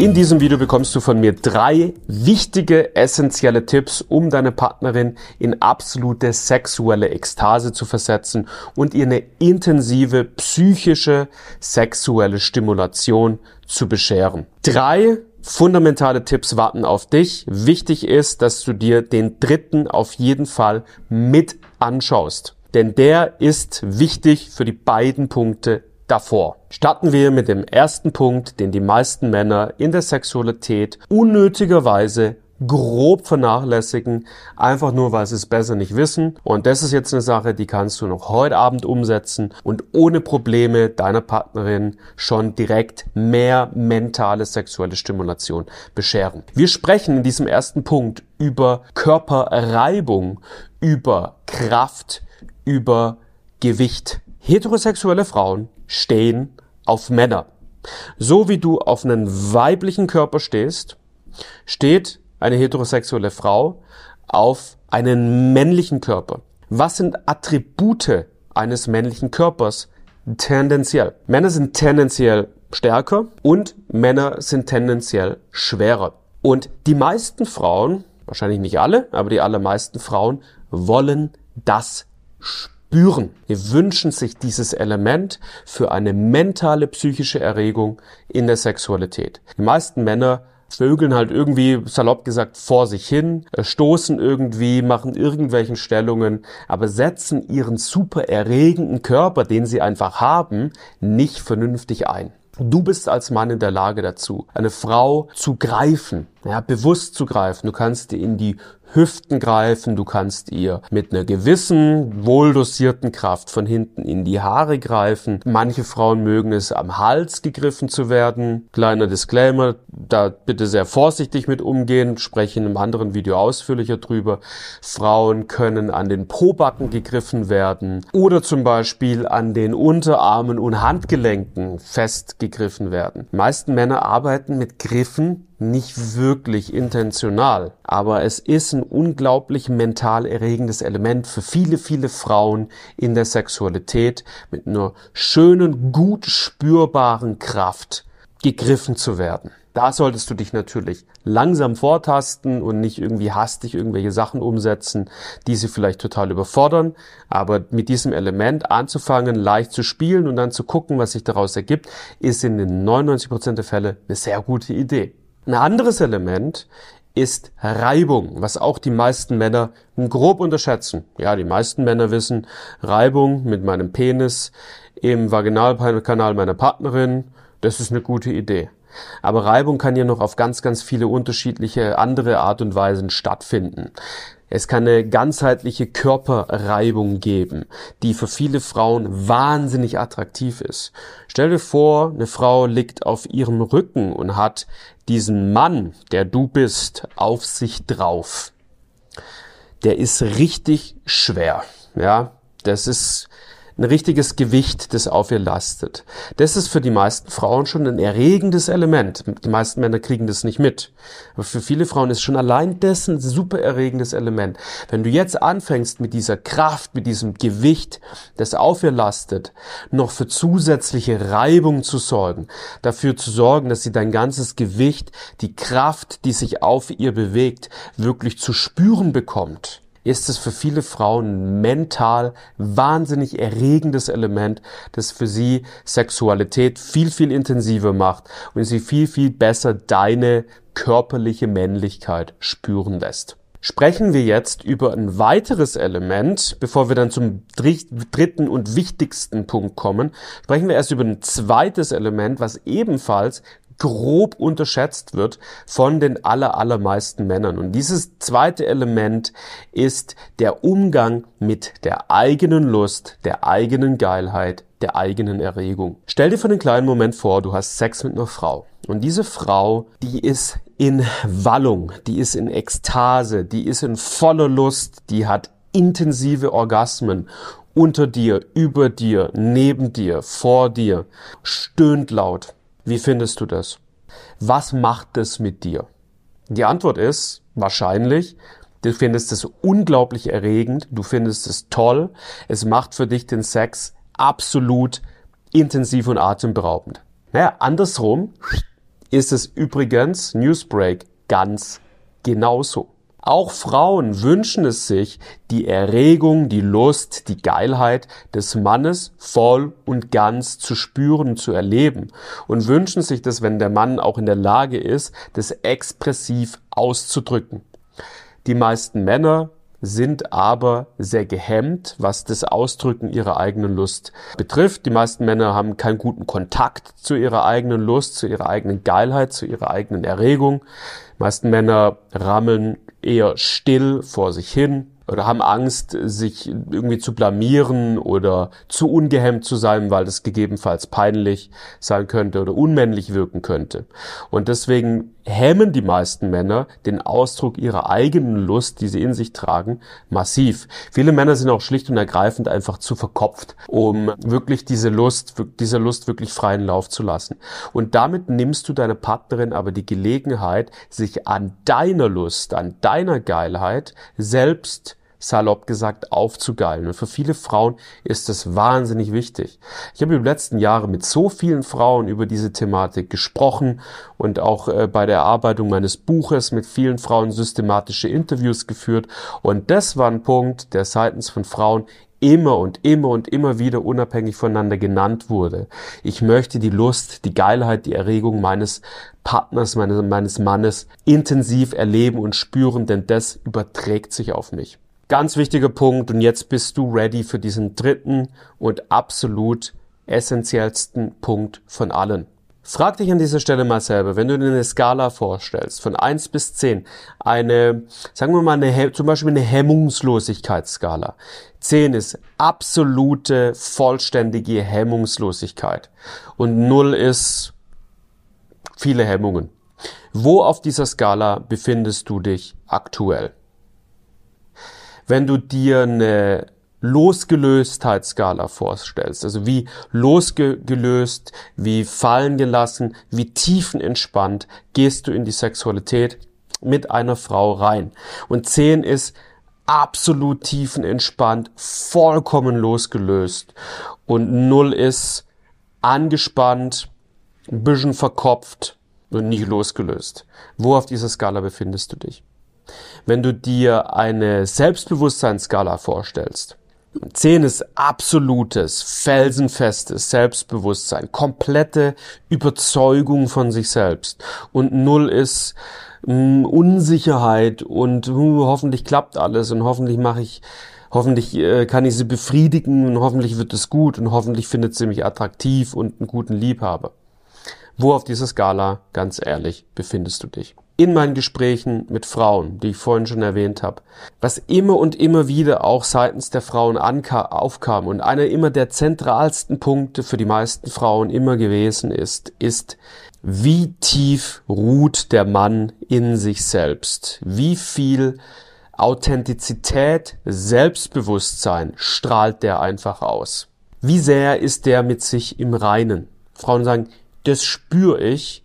In diesem Video bekommst du von mir drei wichtige, essentielle Tipps, um deine Partnerin in absolute sexuelle Ekstase zu versetzen und ihr eine intensive psychische sexuelle Stimulation zu bescheren. Drei fundamentale Tipps warten auf dich. Wichtig ist, dass du dir den dritten auf jeden Fall mit anschaust. Denn der ist wichtig für die beiden Punkte davor. Starten wir mit dem ersten Punkt, den die meisten Männer in der Sexualität unnötigerweise grob vernachlässigen, einfach nur, weil sie es besser nicht wissen. Und das ist jetzt eine Sache, die kannst du noch heute Abend umsetzen und ohne Probleme deiner Partnerin schon direkt mehr mentale sexuelle Stimulation bescheren. Wir sprechen in diesem ersten Punkt über Körperreibung, über Kraft, über Gewicht. Heterosexuelle Frauen stehen auf Männer. So wie du auf einen weiblichen Körper stehst, steht eine heterosexuelle Frau auf einen männlichen Körper. Was sind Attribute eines männlichen Körpers? Tendenziell. Männer sind tendenziell stärker und Männer sind tendenziell schwerer. Und die meisten Frauen, wahrscheinlich nicht alle, aber die allermeisten Frauen wollen das spüren spüren. Wir wünschen sich dieses Element für eine mentale psychische Erregung in der Sexualität. Die meisten Männer vögeln halt irgendwie, salopp gesagt, vor sich hin, äh, stoßen irgendwie, machen irgendwelchen Stellungen, aber setzen ihren super erregenden Körper, den sie einfach haben, nicht vernünftig ein. Du bist als Mann in der Lage dazu, eine Frau zu greifen, ja, bewusst zu greifen. Du kannst in die Hüften greifen, du kannst ihr mit einer gewissen, wohldosierten Kraft von hinten in die Haare greifen. Manche Frauen mögen es am Hals gegriffen zu werden. Kleiner Disclaimer, da bitte sehr vorsichtig mit umgehen, spreche in einem anderen Video ausführlicher drüber. Frauen können an den Pobacken gegriffen werden oder zum Beispiel an den Unterarmen und Handgelenken festgegriffen werden. Die meisten Männer arbeiten mit Griffen nicht wirklich intentional, aber es ist ein unglaublich mental erregendes Element für viele, viele Frauen in der Sexualität mit einer schönen, gut spürbaren Kraft gegriffen zu werden. Da solltest du dich natürlich langsam vortasten und nicht irgendwie hastig irgendwelche Sachen umsetzen, die sie vielleicht total überfordern. Aber mit diesem Element anzufangen, leicht zu spielen und dann zu gucken, was sich daraus ergibt, ist in den 99% der Fälle eine sehr gute Idee. Ein anderes Element ist Reibung, was auch die meisten Männer grob unterschätzen. Ja, die meisten Männer wissen, Reibung mit meinem Penis im Vaginalkanal meiner Partnerin, das ist eine gute Idee. Aber Reibung kann ja noch auf ganz, ganz viele unterschiedliche andere Art und Weisen stattfinden. Es kann eine ganzheitliche Körperreibung geben, die für viele Frauen wahnsinnig attraktiv ist. Stell dir vor, eine Frau liegt auf ihrem Rücken und hat diesen Mann, der du bist, auf sich drauf. Der ist richtig schwer. Ja, das ist ein richtiges Gewicht, das auf ihr lastet. Das ist für die meisten Frauen schon ein erregendes Element. Die meisten Männer kriegen das nicht mit. Aber für viele Frauen ist schon allein das ein super erregendes Element. Wenn du jetzt anfängst mit dieser Kraft, mit diesem Gewicht, das auf ihr lastet, noch für zusätzliche Reibung zu sorgen, dafür zu sorgen, dass sie dein ganzes Gewicht, die Kraft, die sich auf ihr bewegt, wirklich zu spüren bekommt, ist es für viele Frauen mental wahnsinnig erregendes Element, das für sie Sexualität viel, viel intensiver macht und sie viel, viel besser deine körperliche Männlichkeit spüren lässt. Sprechen wir jetzt über ein weiteres Element, bevor wir dann zum dritten und wichtigsten Punkt kommen. Sprechen wir erst über ein zweites Element, was ebenfalls grob unterschätzt wird von den aller, allermeisten Männern. Und dieses zweite Element ist der Umgang mit der eigenen Lust, der eigenen Geilheit, der eigenen Erregung. Stell dir für einen kleinen Moment vor, du hast Sex mit einer Frau. Und diese Frau, die ist in Wallung, die ist in Ekstase, die ist in voller Lust, die hat intensive Orgasmen unter dir, über dir, neben dir, vor dir, stöhnt laut. Wie findest du das? Was macht es mit dir? Die Antwort ist wahrscheinlich, du findest es unglaublich erregend, du findest es toll, es macht für dich den Sex absolut intensiv und atemberaubend. Naja, andersrum ist es übrigens, Newsbreak, ganz genauso. Auch Frauen wünschen es sich, die Erregung, die Lust, die Geilheit des Mannes voll und ganz zu spüren, zu erleben und wünschen sich das, wenn der Mann auch in der Lage ist, das expressiv auszudrücken. Die meisten Männer sind aber sehr gehemmt, was das Ausdrücken ihrer eigenen Lust betrifft. Die meisten Männer haben keinen guten Kontakt zu ihrer eigenen Lust, zu ihrer eigenen Geilheit, zu ihrer eigenen Erregung. Die meisten Männer rammeln eher still vor sich hin oder haben Angst, sich irgendwie zu blamieren oder zu ungehemmt zu sein, weil das gegebenenfalls peinlich sein könnte oder unmännlich wirken könnte. Und deswegen hemmen die meisten Männer den Ausdruck ihrer eigenen Lust, die sie in sich tragen, massiv. Viele Männer sind auch schlicht und ergreifend einfach zu verkopft, um wirklich diese Lust, dieser Lust wirklich freien Lauf zu lassen. Und damit nimmst du deiner Partnerin aber die Gelegenheit, sich an deiner Lust, an deiner Geilheit selbst salopp gesagt, aufzugeilen. Und für viele Frauen ist das wahnsinnig wichtig. Ich habe die letzten Jahre mit so vielen Frauen über diese Thematik gesprochen und auch äh, bei der Erarbeitung meines Buches mit vielen Frauen systematische Interviews geführt. Und das war ein Punkt, der seitens von Frauen immer und immer und immer wieder unabhängig voneinander genannt wurde. Ich möchte die Lust, die Geilheit, die Erregung meines Partners, meines, meines Mannes intensiv erleben und spüren, denn das überträgt sich auf mich. Ganz wichtiger Punkt und jetzt bist du ready für diesen dritten und absolut essentiellsten Punkt von allen. Frag dich an dieser Stelle mal selber, wenn du dir eine Skala vorstellst, von eins bis zehn, eine, sagen wir mal, eine, zum Beispiel eine Hemmungslosigkeitsskala. Zehn ist absolute, vollständige Hemmungslosigkeit. Und null ist viele Hemmungen. Wo auf dieser Skala befindest du dich aktuell? Wenn du dir eine Losgelöstheitsskala vorstellst, also wie losgelöst, wie fallen gelassen, wie tiefenentspannt gehst du in die Sexualität mit einer Frau rein. Und 10 ist absolut tiefenentspannt, vollkommen losgelöst. Und 0 ist angespannt, ein bisschen verkopft und nicht losgelöst. Wo auf dieser Skala befindest du dich? Wenn du dir eine Selbstbewusstseinsskala vorstellst, 10 ist absolutes, felsenfestes Selbstbewusstsein, komplette Überzeugung von sich selbst. Und 0 ist mh, hm, Unsicherheit und uh, hoffentlich klappt alles und hoffentlich mache ich, hoffentlich äh, kann ich sie befriedigen und hoffentlich wird es gut und hoffentlich findet sie mich attraktiv und einen guten Liebhaber. Wo auf dieser Skala, ganz ehrlich, befindest du dich? In meinen Gesprächen mit Frauen, die ich vorhin schon erwähnt habe, was immer und immer wieder auch seitens der Frauen aufkam und einer immer der zentralsten Punkte für die meisten Frauen immer gewesen ist, ist, wie tief ruht der Mann in sich selbst? Wie viel Authentizität, Selbstbewusstsein strahlt der einfach aus? Wie sehr ist der mit sich im Reinen? Frauen sagen, das spüre ich,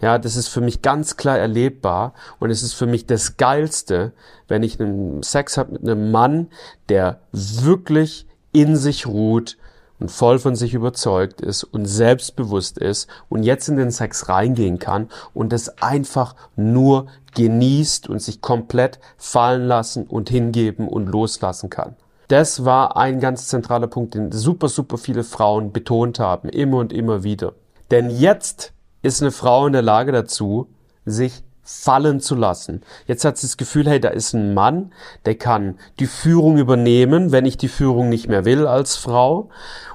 ja, das ist für mich ganz klar erlebbar und es ist für mich das Geilste, wenn ich einen Sex habe mit einem Mann, der wirklich in sich ruht und voll von sich überzeugt ist und selbstbewusst ist und jetzt in den Sex reingehen kann und es einfach nur genießt und sich komplett fallen lassen und hingeben und loslassen kann. Das war ein ganz zentraler Punkt, den super, super viele Frauen betont haben, immer und immer wieder. Denn jetzt ist eine Frau in der Lage dazu, sich fallen zu lassen. Jetzt hat sie das Gefühl, hey, da ist ein Mann, der kann die Führung übernehmen, wenn ich die Führung nicht mehr will als Frau.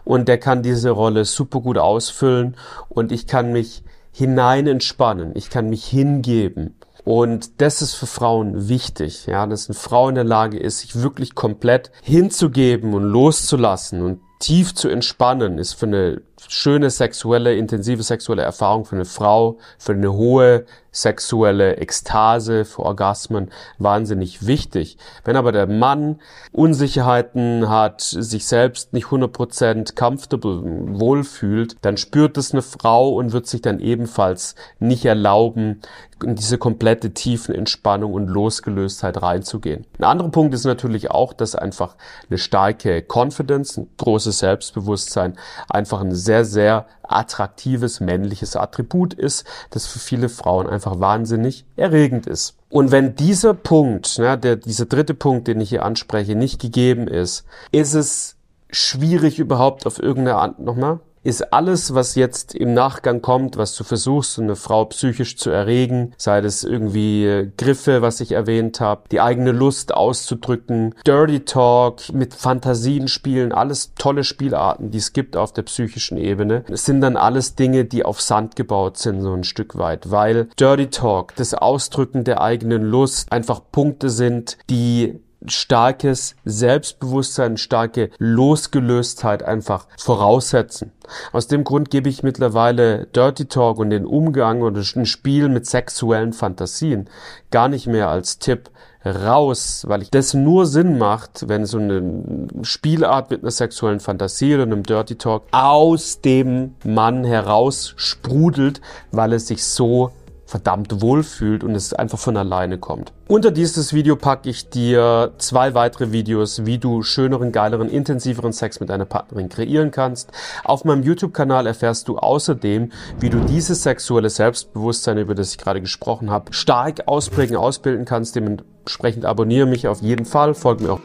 Und der kann diese Rolle super gut ausfüllen und ich kann mich hinein entspannen. Ich kann mich hingeben. Und das ist für Frauen wichtig, ja, dass eine Frau in der Lage ist, sich wirklich komplett hinzugeben und loszulassen und tief zu entspannen, ist für eine schöne sexuelle, intensive sexuelle Erfahrung für eine Frau, für eine hohe sexuelle Ekstase, für Orgasmen wahnsinnig wichtig. Wenn aber der Mann Unsicherheiten hat, sich selbst nicht 100% comfortable, wohlfühlt, dann spürt es eine Frau und wird sich dann ebenfalls nicht erlauben, in diese komplette tiefen Entspannung und Losgelöstheit reinzugehen. Ein anderer Punkt ist natürlich auch, dass einfach eine starke Confidence, ein großes Selbstbewusstsein einfach ein sehr, sehr attraktives männliches Attribut ist, das für viele Frauen einfach wahnsinnig erregend ist. Und wenn dieser Punkt, ne, der, dieser dritte Punkt, den ich hier anspreche, nicht gegeben ist, ist es schwierig überhaupt auf irgendeine Art, nochmal, ist alles, was jetzt im Nachgang kommt, was du versuchst, eine Frau psychisch zu erregen, sei das irgendwie äh, Griffe, was ich erwähnt habe, die eigene Lust auszudrücken, Dirty Talk, mit Fantasien spielen, alles tolle Spielarten, die es gibt auf der psychischen Ebene. Es sind dann alles Dinge, die auf Sand gebaut sind, so ein Stück weit, weil Dirty Talk, das Ausdrücken der eigenen Lust einfach Punkte sind, die starkes Selbstbewusstsein, starke Losgelöstheit einfach voraussetzen. Aus dem Grund gebe ich mittlerweile Dirty Talk und den Umgang oder ein Spiel mit sexuellen Fantasien gar nicht mehr als Tipp raus, weil ich das nur Sinn macht, wenn so eine Spielart mit einer sexuellen Fantasie oder einem Dirty Talk aus dem Mann heraus sprudelt, weil es sich so verdammt wohlfühlt und es einfach von alleine kommt. Unter dieses Video packe ich dir zwei weitere Videos, wie du schöneren, geileren, intensiveren Sex mit deiner Partnerin kreieren kannst. Auf meinem YouTube-Kanal erfährst du außerdem, wie du dieses sexuelle Selbstbewusstsein, über das ich gerade gesprochen habe, stark ausprägen, ausbilden kannst. Dementsprechend abonniere mich auf jeden Fall, folge mir auch